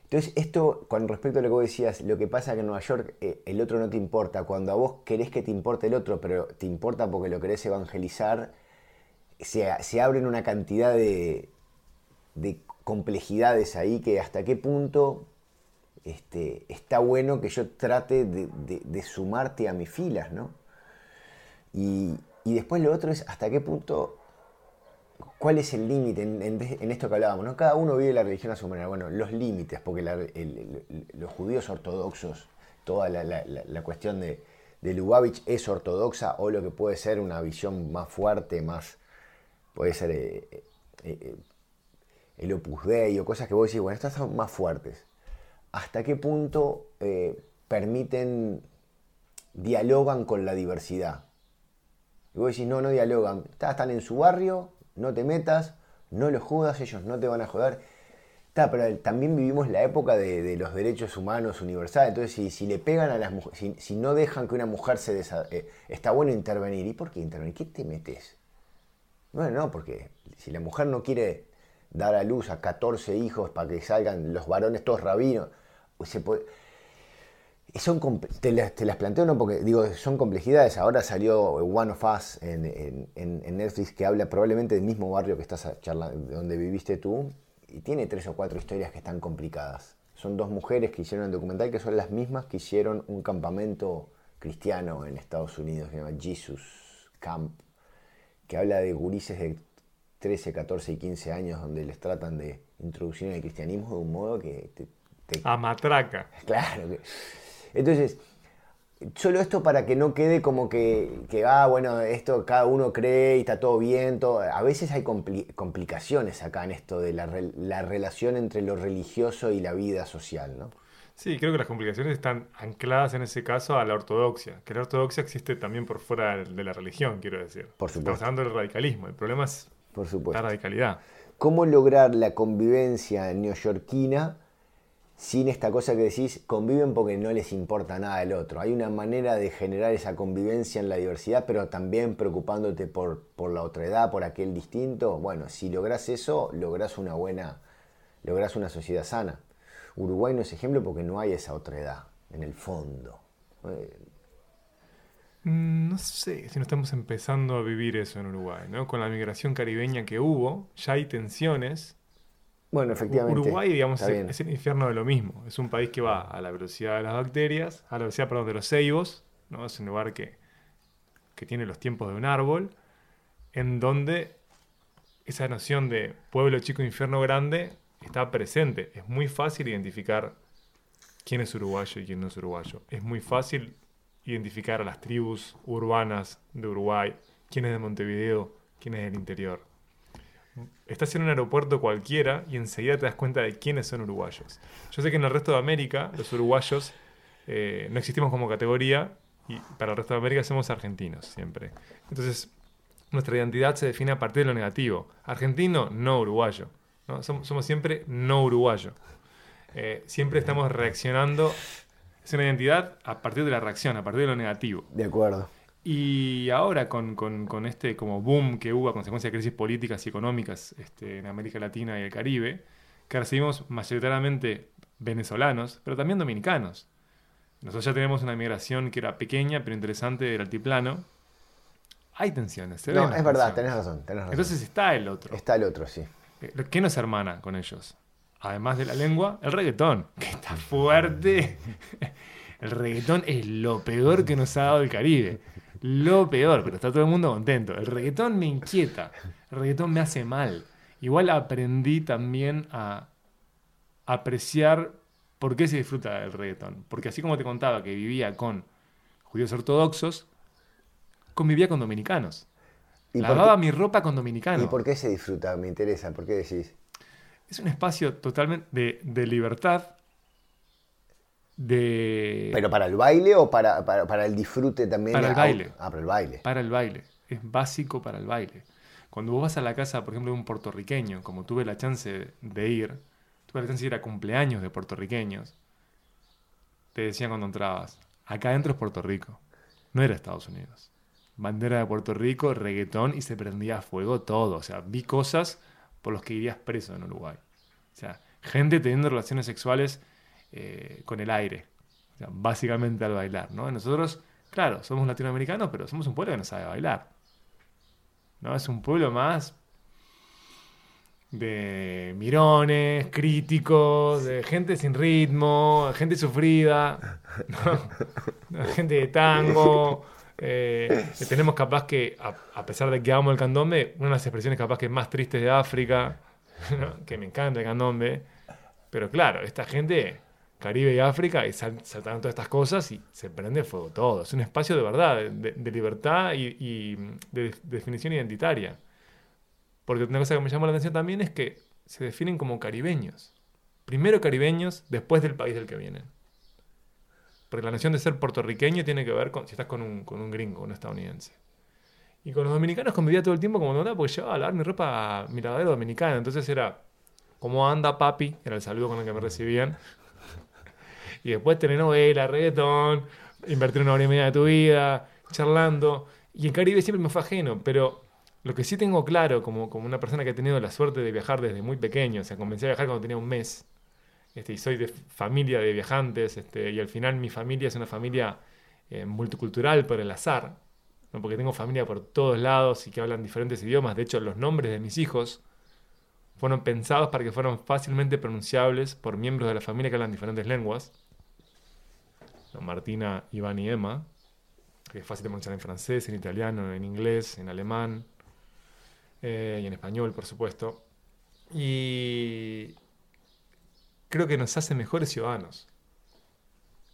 Entonces, esto, con respecto a lo que vos decías, lo que pasa que en Nueva York eh, el otro no te importa. Cuando a vos querés que te importe el otro, pero te importa porque lo querés evangelizar, se, abren una cantidad de, complejidades ahí que hasta qué punto este, está bueno que yo trate de, sumarte a mis filas, ¿no? Y, después lo otro es hasta qué punto, cuál es el límite en, esto que hablábamos, ¿no? Cada uno vive la religión a su manera. Bueno, los límites, porque los judíos ortodoxos, toda la, cuestión de, de Lubavitch es ortodoxa o lo que puede ser una visión más fuerte, más puede ser eh, eh, eh, el Opus Dei o cosas que vos decís, bueno, estas son más fuertes. ¿Hasta qué punto permiten, dialogan con la diversidad? Y vos decís, no, no dialogan. Están en su barrio, no te metas, no los jodas, ellos no te van a joder. Está, pero también vivimos la época de, los derechos humanos universales. Entonces, si, le pegan a las mujeres, si, no dejan que una mujer se está bueno intervenir. ¿Y por qué intervenir? ¿Qué te metes? Bueno, no, porque si la mujer no quiere dar a luz a 14 hijos para que salgan los varones todos rabinos, se puede... Son, te, las, te las planteo no porque digo son complejidades ahora salió One of Us en, Netflix que habla probablemente del mismo barrio que estás charlando donde viviste tú y tiene tres o cuatro historias que están complicadas son dos mujeres que hicieron un documental que son las mismas que hicieron un campamento cristiano en Estados Unidos que se llama Jesus Camp que habla de gurises de 13, 14 y 15 años donde les tratan de introducir en el cristianismo de un modo que te... A matraca. Claro. Entonces, solo esto para que no quede como que, que, ah, bueno, esto cada uno cree y está todo bien. Todo. A veces hay complicaciones acá en esto de la, la relación entre lo religioso y la vida social, ¿no? Sí, creo que las complicaciones están ancladas en ese caso a la ortodoxia, que la ortodoxia existe también por fuera de la religión, quiero decir. Por supuesto. Estamos hablando del radicalismo, el problema es por supuesto. la radicalidad. ¿Cómo lograr la convivencia neoyorquina sin esta cosa que decís, conviven porque no les importa nada el otro. Hay una manera de generar esa convivencia en la diversidad, pero también preocupándote por, por la otra edad, por aquel distinto. Bueno, si lográs eso, lográs una buena, lográs una sociedad sana. Uruguay no es ejemplo porque no hay esa otra edad, en el fondo. Eh, no sé si no estamos empezando a vivir eso en Uruguay, ¿no? Con la migración caribeña que hubo, ya hay tensiones. Bueno, efectivamente. Uruguay, digamos, es, el infierno de lo mismo. Es un país que va a la velocidad de las bacterias, a la velocidad, perdón, de los ceibos, ¿no? Es un lugar que, que tiene los tiempos de un árbol, en donde esa noción de pueblo chico, infierno grande está presente. Es muy fácil identificar quién es uruguayo y quién no es uruguayo. Es muy fácil identificar a las tribus urbanas de Uruguay, quién es de Montevideo, quién es del interior. Estás en un aeropuerto cualquiera y enseguida te das cuenta de quiénes son uruguayos. Yo sé que en el resto de América los uruguayos eh, no existimos como categoría y para el resto de América somos argentinos siempre. Entonces, nuestra identidad se define a partir de lo negativo. Argentino, no uruguayo. Somos, siempre no uruguayo. Eh, siempre estamos reaccionando es una identidad a partir de la reacción, a partir de lo negativo. De acuerdo. Y ahora con, este como boom que hubo a consecuencia de crisis políticas y económicas este, en América Latina y el Caribe, que recibimos mayoritariamente venezolanos, pero también dominicanos. Nosotros ya tenemos una migración que era pequeña pero interesante del altiplano. Hay tensiones. no, es verdad, tenés razón, tenés razón. Entonces está el otro. Está el otro, sí. Eh, ¿Qué nos hermana con ellos? además de la lengua, el reggaetón, que está fuerte. El reggaetón es lo peor que nos ha dado el Caribe. Lo peor, pero está todo el mundo contento. El reggaetón me inquieta. El reggaetón me hace mal. Igual aprendí también a apreciar por qué se disfruta del reggaetón. Porque así como te contaba que vivía con judíos ortodoxos, convivía con dominicanos. Lavaba mi ropa con dominicanos. ¿Y por qué se disfruta? Me interesa. ¿Por qué decís? es un espacio totalmente de, libertad. De... ¿Pero para el baile o para, para, el disfrute también? Para el baile. Ah, para el baile. Para el baile. Es básico para el baile. Cuando vos vas a la casa, por ejemplo, de un puertorriqueño, como tuve la chance de ir, tuve la chance de ir a cumpleaños de puertorriqueños, te decían cuando entrabas, acá adentro es Puerto Rico, no era Estados Unidos. Bandera de Puerto Rico, reggaetón y se prendía a fuego todo. O sea, vi cosas por los que irías preso en Uruguay. O sea, gente teniendo relaciones sexuales eh, con el aire, o básicamente al bailar, ¿no? Nosotros, claro, somos latinoamericanos, pero somos un pueblo que no sabe bailar. ¿no? Es un pueblo más de mirones, críticos, de gente sin ritmo, gente sufrida, gente de tango. Eh, tenemos capaz que, a, pesar de que amo el candombe, una de las expresiones capaz que más tristes de África, que me encanta el candombe, pero claro, esta gente, Caribe y África, y saltan todas estas cosas y se prende fuego todo. Es un espacio de verdad, de, libertad y, de, definición identitaria. Porque una cosa que me llamó la atención también es que se definen como caribeños. Primero caribeños, después del país del que vienen. Porque la noción de ser puertorriqueño tiene que ver con si estás con un, gringo, un estadounidense. Y con los dominicanos convivía todo el tiempo como no, porque llevaba a lavar mi ropa a mi lavadero dominicana. Entonces era, ¿cómo anda papi? Era el saludo con el que me recibían. Y después telenovela, reggaetón, invertir una hora y media de tu vida, charlando. Y en Caribe siempre me fue ajeno, pero lo que sí tengo claro, como, como una persona que ha tenido la suerte de viajar desde muy pequeño, o sea, comencé a viajar cuando tenía un mes, este, y soy de familia de viajantes, este, y al final mi familia es una familia eh, multicultural por el azar, porque tengo familia por todos lados y que hablan diferentes idiomas. De hecho, los nombres de mis hijos fueron pensados para que fueran fácilmente pronunciables por miembros de la familia que hablan diferentes lenguas. Martina, Iván y Emma, que es fácil de pronunciar en francés, en italiano, en inglés, en alemán eh, y en español, por supuesto. Y, creo que nos hace mejores ciudadanos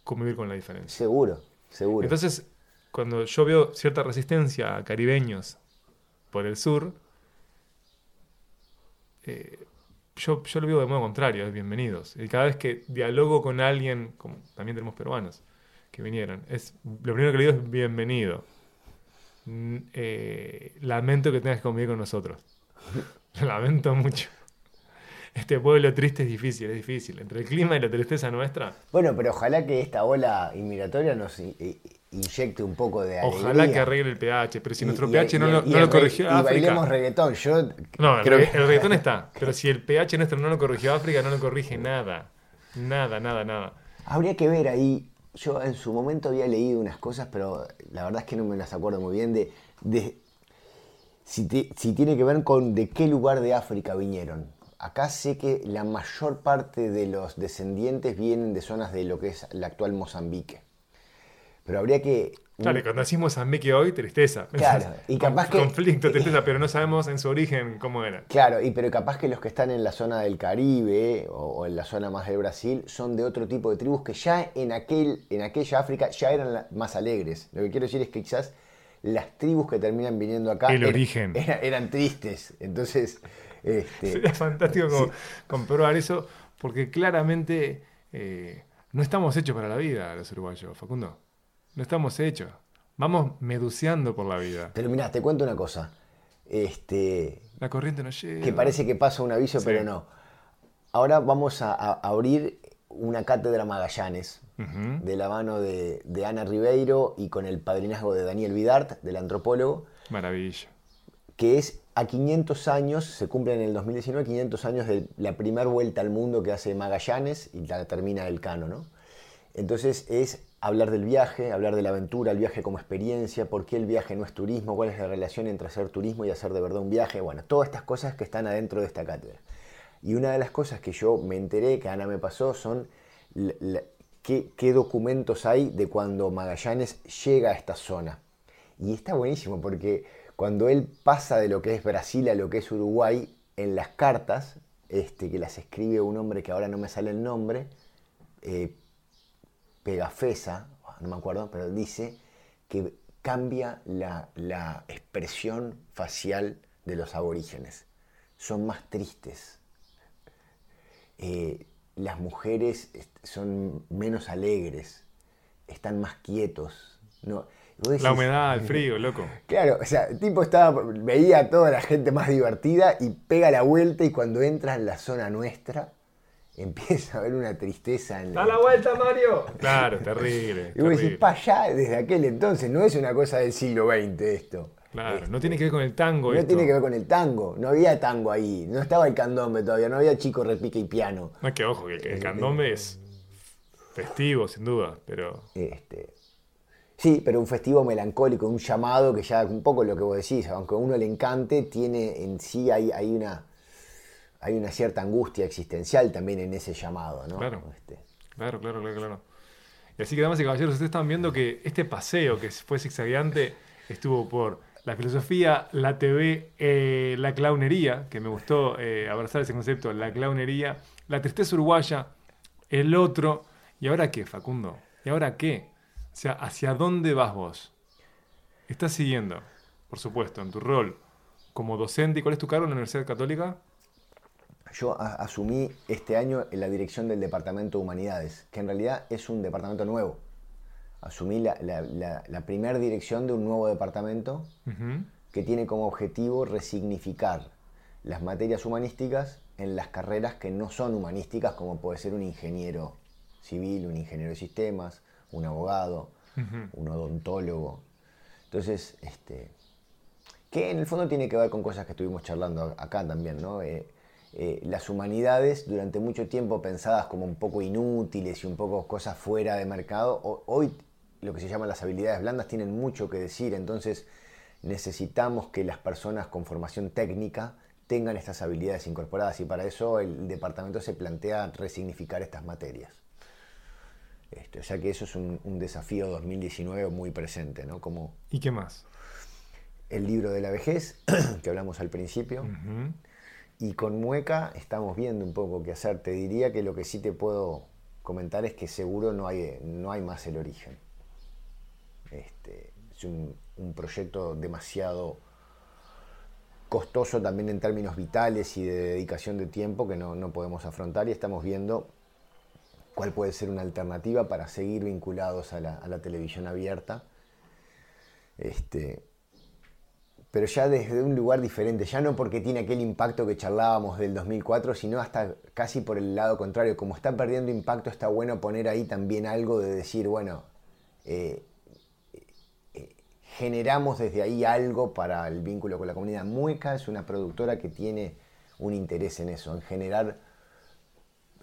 convivir con la diferencia. Seguro, seguro. Entonces, cuando yo veo cierta resistencia a caribeños por el sur, eh, yo, yo, lo veo de modo contrario, es bienvenidos. Y cada vez que dialogo con alguien, como también tenemos peruanos que vinieron, es, lo primero que le digo es bienvenido. Eh, lamento que tengas que convivir con nosotros. lamento mucho. este pueblo triste es difícil, es difícil. Entre el clima y la tristeza nuestra. Bueno, pero ojalá que esta ola inmigratoria nos inyecte un poco de alegría. Ojalá que arregle el pH, pero si nuestro pH no, lo, corrigió África... Y bailemos reggaetón, yo... No, el, el reggaetón está, pero si el pH nuestro no lo corrigió África, no lo corrige nada. Nada, nada, nada. Habría que ver ahí, yo en su momento había leído unas cosas, pero la verdad es que no me las acuerdo muy bien, de, de si, si tiene que ver con de qué lugar de África vinieron. Acá sé que la mayor parte de los descendientes vienen de zonas de lo que es la actual Mozambique. Pero habría que Claro, cuando decimos Mozambique hoy, tristeza. Claro, y capaz que. Conflicto, tristeza, pero no sabemos en su origen cómo era. Claro, y pero capaz que los que están en la zona del Caribe o, en la zona más del Brasil son de otro tipo de tribus que ya en, aquel, en aquella África ya eran más alegres. Lo que quiero decir es que quizás las tribus que terminan viniendo acá. El origen. eran tristes. Entonces. Este, Sería fantástico comprobar eso, porque claramente eh, no estamos hechos para la vida los uruguayos, Facundo. No estamos hechos. Vamos meduceando por la vida. Pero mirá, te cuento una cosa. Este, la corriente no llega. Que parece que pasa un aviso, pero no. Ahora vamos a, abrir una cátedra Magallanes de la mano de, Ana Ribeiro y con el padrinazgo de Daniel Vidart, del antropólogo. Maravilla. Que es a 500 años, se cumple en el 2019, 500 años de la primera vuelta al mundo que hace Magallanes y la termina el Cano, ¿no? Entonces es hablar del viaje, hablar de la aventura, el viaje como experiencia, por qué el viaje no es turismo, cuál es la relación entre hacer turismo y hacer de verdad un viaje, bueno, todas estas cosas que están adentro de esta cátedra. Y una de las cosas que yo me enteré, que Ana me pasó, son qué, documentos hay de cuando Magallanes llega a esta zona. Y está buenísimo porque cuando él pasa de lo que es Brasil a lo que es Uruguay, en las cartas, este, que las escribe un hombre que ahora no me sale el nombre, eh, Pegafesa, no me acuerdo, pero dice que cambia la, expresión facial de los aborígenes. Son más tristes. Eh, las mujeres son menos alegres, están más quietos. No, la humedad, el frío, loco. Claro, o sea, el tipo estaba, veía a toda la gente más divertida y pega la vuelta y cuando entra en la zona nuestra, empieza a haber una tristeza en ¡Da la vuelta, Mario! Claro, terrible. y vos decís, pa' allá, desde aquel entonces, no es una cosa del siglo XX esto. Claro, no tiene que ver con el tango. No tiene que ver con el tango, no había tango ahí, no estaba el candombe todavía, no había chico repique y piano. No, es que ojo, que el, candombe es festivo, sin duda, pero... Este, sí, pero un festivo melancólico, un llamado que ya un poco lo que vos decís, aunque a uno le encante, tiene en sí hay, hay una hay una cierta angustia existencial también en ese llamado, ¿no? Claro, este. claro, claro, claro, Y así que, damas y caballeros, ustedes están viendo que este paseo que fue zigzagueante estuvo por la filosofía, la TV, eh, la clownería, que me gustó eh, abrazar ese concepto, la clownería, la tristeza uruguaya, el otro. ¿Y ahora qué, Facundo? ¿Y ahora qué? O sea, ¿hacia dónde vas vos? Estás siguiendo, por supuesto, en tu rol como docente. ¿Y cuál es tu cargo en la Universidad Católica? Yo asumí este año en la dirección del Departamento de Humanidades, que en realidad es un departamento nuevo. Asumí la, primera dirección de un nuevo departamento que tiene como objetivo resignificar las materias humanísticas en las carreras que no son humanísticas, como puede ser un ingeniero civil, un ingeniero de sistemas, un abogado, un odontólogo. Entonces, este, que en el fondo tiene que ver con cosas que estuvimos charlando acá también, ¿no? Eh, eh, las humanidades durante mucho tiempo pensadas como un poco inútiles y un poco cosas fuera de mercado, hoy lo que se llaman las habilidades blandas tienen mucho que decir, entonces necesitamos que las personas con formación técnica tengan estas habilidades incorporadas y para eso el departamento se plantea resignificar estas materias. Esto, o sea que eso es un, desafío 2019 muy presente, ¿no? Como ¿Y qué más? El libro de la vejez, que hablamos al principio. Y con Mueca estamos viendo un poco qué hacer. Te diría que lo que sí te puedo comentar es que seguro no hay, no hay más el origen. Este, es un, proyecto demasiado costoso también en términos vitales y de dedicación de tiempo que no, podemos afrontar y estamos viendo cuál puede ser una alternativa para seguir vinculados a la, televisión abierta. Este, pero ya desde un lugar diferente, ya no porque tiene aquel impacto que charlábamos del 2004, sino hasta casi por el lado contrario, como está perdiendo impacto, está bueno poner ahí también algo de decir, bueno, eh, eh, generamos desde ahí algo para el vínculo con la comunidad. Mueca es una productora que tiene un interés en eso, en generar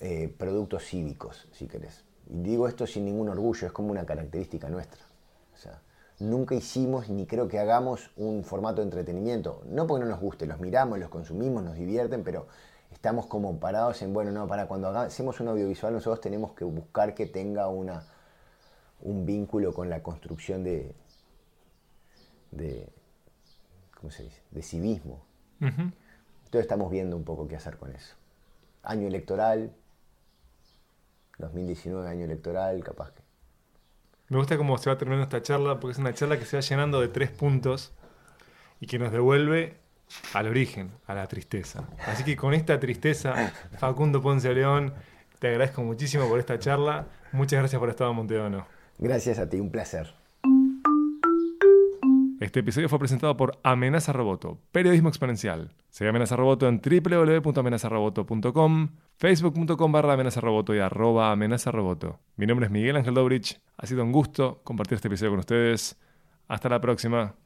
eh, productos cívicos, si querés. Y digo esto sin ningún orgullo, es como una característica nuestra. O sea, nunca hicimos ni creo que hagamos un formato de entretenimiento. No porque no nos guste, los miramos, los consumimos, nos divierten, pero estamos como parados en, bueno, no, para cuando hacemos un audiovisual nosotros tenemos que buscar que tenga una, un vínculo con la construcción de, de ¿cómo se dice?, de civismo. Entonces estamos viendo un poco qué hacer con eso. Año electoral, 2019 año electoral, capaz que. Me gusta cómo se va terminando esta charla, porque es una charla que se va llenando de tres puntos y que nos devuelve al origen, a la tristeza. Así que con esta tristeza, Facundo Ponce León, te agradezco muchísimo por esta charla. Muchas gracias por estar en Monteono. Gracias a ti, un placer. Este episodio fue presentado por Amenaza Roboto, periodismo exponencial. Sigue Amenaza Roboto en www.amenazaroboto.com, facebook.com barra amenazaroboto y arroba amenazaroboto. Mi nombre es Miguel Ángel Dobrich. Ha sido un gusto compartir este episodio con ustedes. Hasta la próxima.